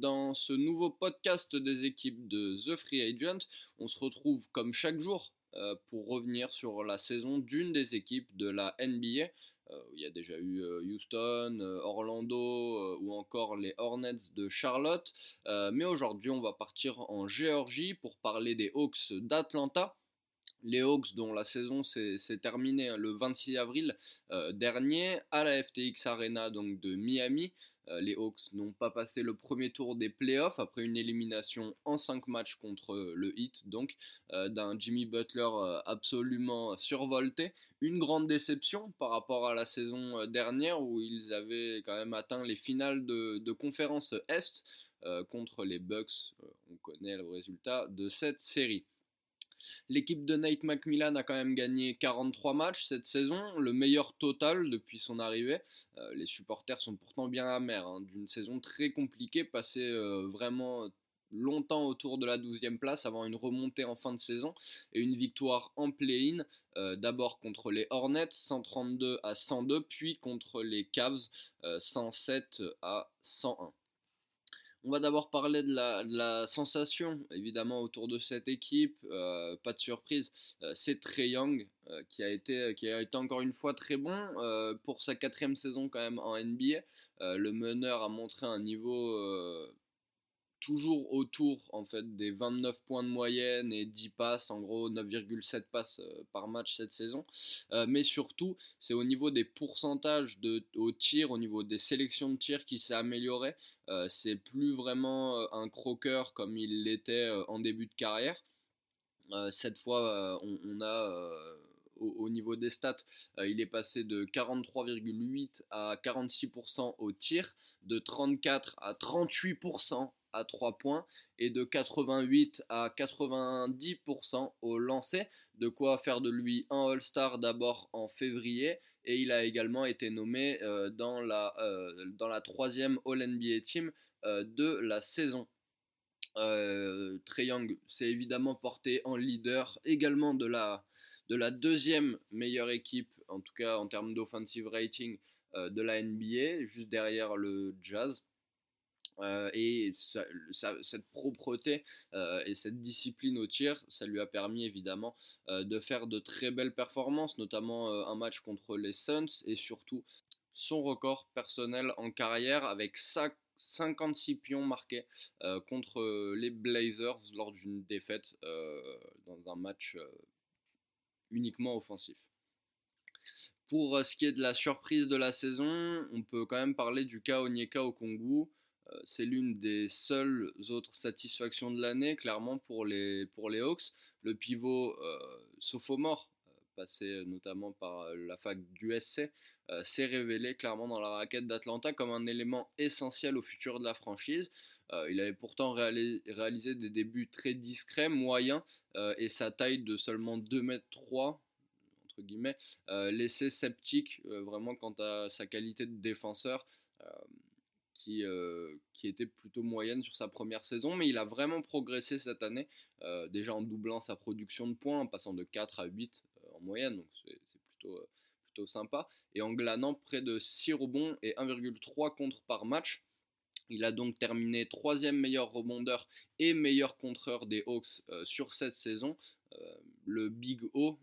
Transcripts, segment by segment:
dans ce nouveau podcast des équipes de The Free Agent. On se retrouve comme chaque jour euh, pour revenir sur la saison d'une des équipes de la NBA. Euh, il y a déjà eu euh, Houston, Orlando ou encore les Hornets de Charlotte. mais aujourd'hui, on va partir en Géorgie pour parler des Hawks d'Atlanta les Hawks dont la saison s'est terminée hein, le 26 avril dernier à la FTX Arena donc de Miami. Euh, les Hawks n'ont pas passé le premier tour des playoffs après une élimination en 5 matchs contre euh, le Heat, donc euh, d'un Jimmy Butler absolument survolté. Une grande déception par rapport à la saison dernière où ils avaient quand même atteint les finales de, de conférence Est contre les Bucks. on connaît le résultat de cette série. L'équipe de Nate McMillan a quand même gagné 43 matchs cette saison, le meilleur total depuis son arrivée. Euh, les supporters sont pourtant bien amers hein, d'une saison très compliquée, passée euh, vraiment longtemps autour de la 12e place avant une remontée en fin de saison et une victoire en play-in, euh, d'abord contre les Hornets 132 à 102, puis contre les Cavs 107 à 101. On va d'abord parler de la, sensation, évidemment, autour de cette équipe. Euh, pas de surprise, euh, c'est Trey Young euh, qui, a été, qui a été encore une fois très bon pour sa quatrième saison quand même en NBA. le meneur a montré un niveau toujours autour en fait des 29 points de moyenne et 10 passes, en gros 9,7 passes euh, par match cette saison. Euh, mais surtout, c'est au niveau des pourcentages de, au tir, au niveau des sélections de tir qui s'est amélioré. Euh, c'est plus vraiment un croqueur comme il l'était en début de carrière. cette fois, on, a au, niveau des stats, il est passé de 43,8 à 46% au tir, de 34 à 38% à 3 points et de 88 à 90% au lancer, de quoi faire de lui un All-Star d'abord en février et il a également été nommé euh, dans, la, euh, dans troisième All-NBA Team euh, de la saison. Trey Young s'est évidemment porté en leader également de la, de la deuxième meilleure équipe, en tout cas en termes d'offensive rating de la NBA, juste derrière le Jazz. Euh, et cette propreté euh, et cette discipline au tir, ça lui a permis évidemment euh, de faire de très belles performances, notamment un match contre les Suns et surtout son record personnel en carrière avec 56 pions marqués contre les Blazers lors d'une défaite dans un match uniquement offensif. Pour ce qui est de la surprise de la saison, on peut quand même parler du cas au Congo. Euh, c'est l'une des seules autres satisfactions de l'année, clairement, pour les, pour les Hawks. Le pivot euh, sophomore, euh, passé notamment par la fac du SC, s'est révélé clairement dans la raquette d'Atlanta comme un élément essentiel au futur de la franchise. il avait pourtant réalisé des débuts très discrets, moyens, et sa taille de seulement 2 mètres 3 entre guillemets, laissait sceptique vraiment quant à sa qualité de défenseur qui, euh, qui était plutôt moyenne sur sa première saison, mais il a vraiment progressé cette année, euh, déjà en doublant sa production de points, en passant de 4 à 8 euh, en moyenne, donc c'est plutôt, plutôt sympa, et en glanant près de 6 rebonds et 1,3 contre par match. Il a donc terminé troisième meilleur rebondeur et meilleur contreur des Hawks sur cette saison. le Big O,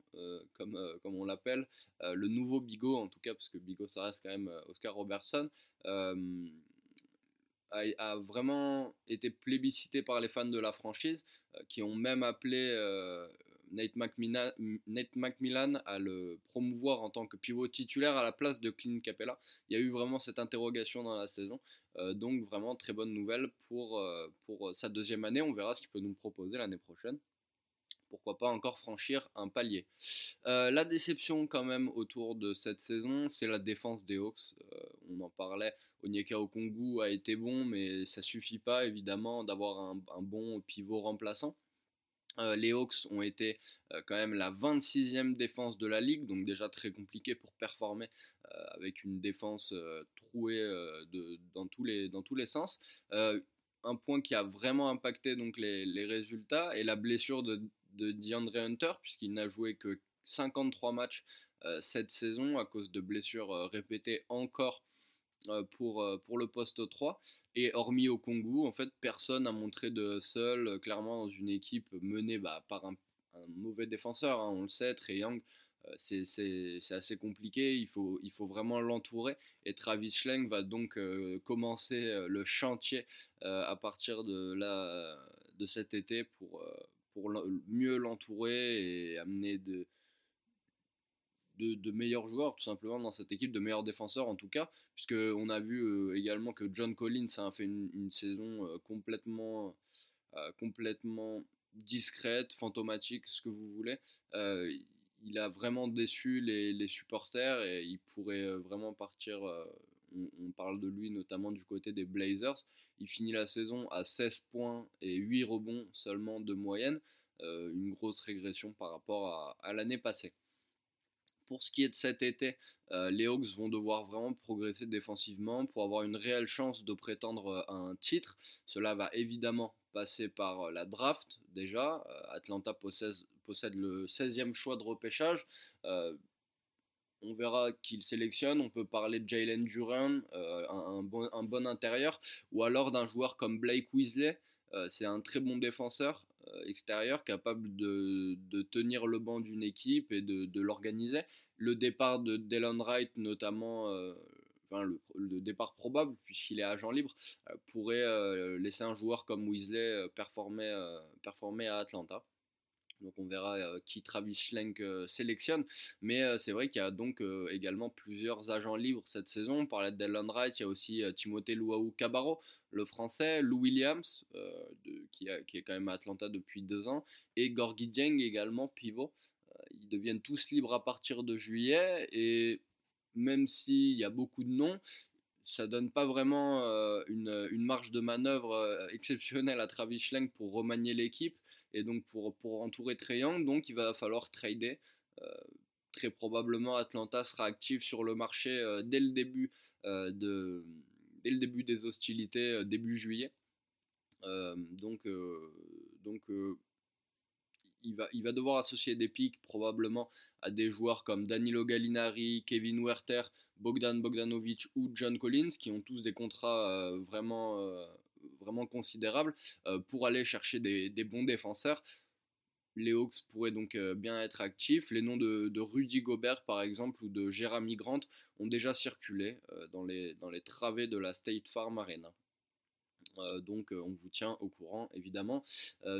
comme, comme on l'appelle, le nouveau Big O en tout cas, parce que Big O ça reste quand même Oscar Robertson a, vraiment été plébiscité par les fans de la franchise, euh, qui ont même appelé euh, Nate, McMillan, Nate, McMillan, à le promouvoir en tant que pivot titulaire à la place de Clint Capella. Il y a eu vraiment cette interrogation dans la saison. Euh, donc vraiment très bonne nouvelle pour, pour sa deuxième année. On verra ce qu'il peut nous proposer l'année prochaine pourquoi pas encore franchir un palier. Euh, la déception quand même autour de cette saison, c'est la défense des Hawks. Euh, on en parlait, Onyeka Okongu a été bon, mais ça suffit pas évidemment d'avoir un, bon pivot remplaçant. Euh, les Hawks ont été quand même la 26e défense de la ligue, donc déjà très compliqué pour performer avec une défense trouée dans, tous les, sens un point qui a vraiment impacté donc les, les, résultats et la blessure de de DeAndre Hunter, puisqu'il n'a joué que 53 matchs euh, cette saison à cause de blessures euh, répétées encore pour, pour le poste 3. Et hormis au Congo, en fait, personne n'a montré de seul, clairement, dans une équipe menée bah, par un, mauvais défenseur. Hein, on le sait, Trey Young, c'est assez compliqué, il faut, il faut vraiment l'entourer. Et Travis Schlenk va donc commencer le chantier à partir de, la, de cet été pour, mieux l'entourer et amener de, de, meilleurs joueurs tout simplement dans cette équipe, de meilleurs défenseurs en tout cas, puisqu'on a vu également que John Collins a fait une, saison complètement, complètement discrète, fantomatique, ce que vous voulez il a vraiment déçu les, supporters et il pourrait euh, vraiment partir. Euh, on, parle de lui notamment du côté des Blazers. Il finit la saison à 16 points et 8 rebonds seulement de moyenne. Euh, une grosse régression par rapport à, l'année passée. Pour ce qui est de cet été, les Hawks vont devoir vraiment progresser défensivement pour avoir une réelle chance de prétendre à un titre. Cela va évidemment passer par la draft déjà. Atlanta possède, le 16e choix de repêchage. Euh, on verra qu'il sélectionne. On peut parler de Jalen Duran, euh, un, bon, intérieur, ou alors d'un joueur comme Blake Weasley. Euh, c'est un très bon défenseur extérieur, capable de, tenir le banc d'une équipe et de, l'organiser. Le départ de Dylan Wright, notamment, le, départ probable, puisqu'il est agent libre, pourrait laisser un joueur comme Weasley performer à Atlanta. Donc on verra qui Travis Schlenk sélectionne. Mais c'est vrai qu'il y a donc également plusieurs agents libres cette saison. On parlait de Dylan Wright, il y a aussi Timothée Luau Cabarro, le français, Lou Williams, qui, est quand même à Atlanta depuis deux ans, et Gorgui Dieng également, pivot. ils deviennent tous libres à partir de juillet. Et même s'il y a beaucoup de noms, ça donne pas vraiment une, une, marge de manœuvre exceptionnelle à Travis Schlenk pour remanier l'équipe et donc pour, pour entourer Young, donc il va falloir trader. Euh, très probablement Atlanta sera actif sur le marché euh, dès le début euh, de dès le début des hostilités début juillet. donc donc il va, il va devoir associer des pics probablement à des joueurs comme Danilo Gallinari, Kevin Werther, Bogdan Bogdanovic ou John Collins qui ont tous des contrats vraiment vraiment considérable euh, pour aller chercher des, bons défenseurs. Les Hawks pourraient donc euh, bien être actifs. Les noms de, Rudy Gobert, par exemple, ou de Jeremy Grant ont déjà circulé euh, dans, les, dans les travées de la State Farm Arena. donc on vous tient au courant évidemment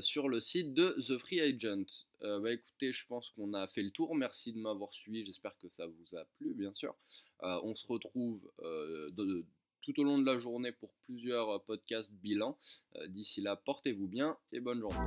sur le site de The Free Agent. bah écoutez, je pense qu'on a fait le tour. Merci de m'avoir suivi. J'espère que ça vous a plu, bien sûr. on se retrouve de, tout au long de la journée pour plusieurs euh, podcasts bilan. Euh, d'ici là, portez-vous bien et bonne journée.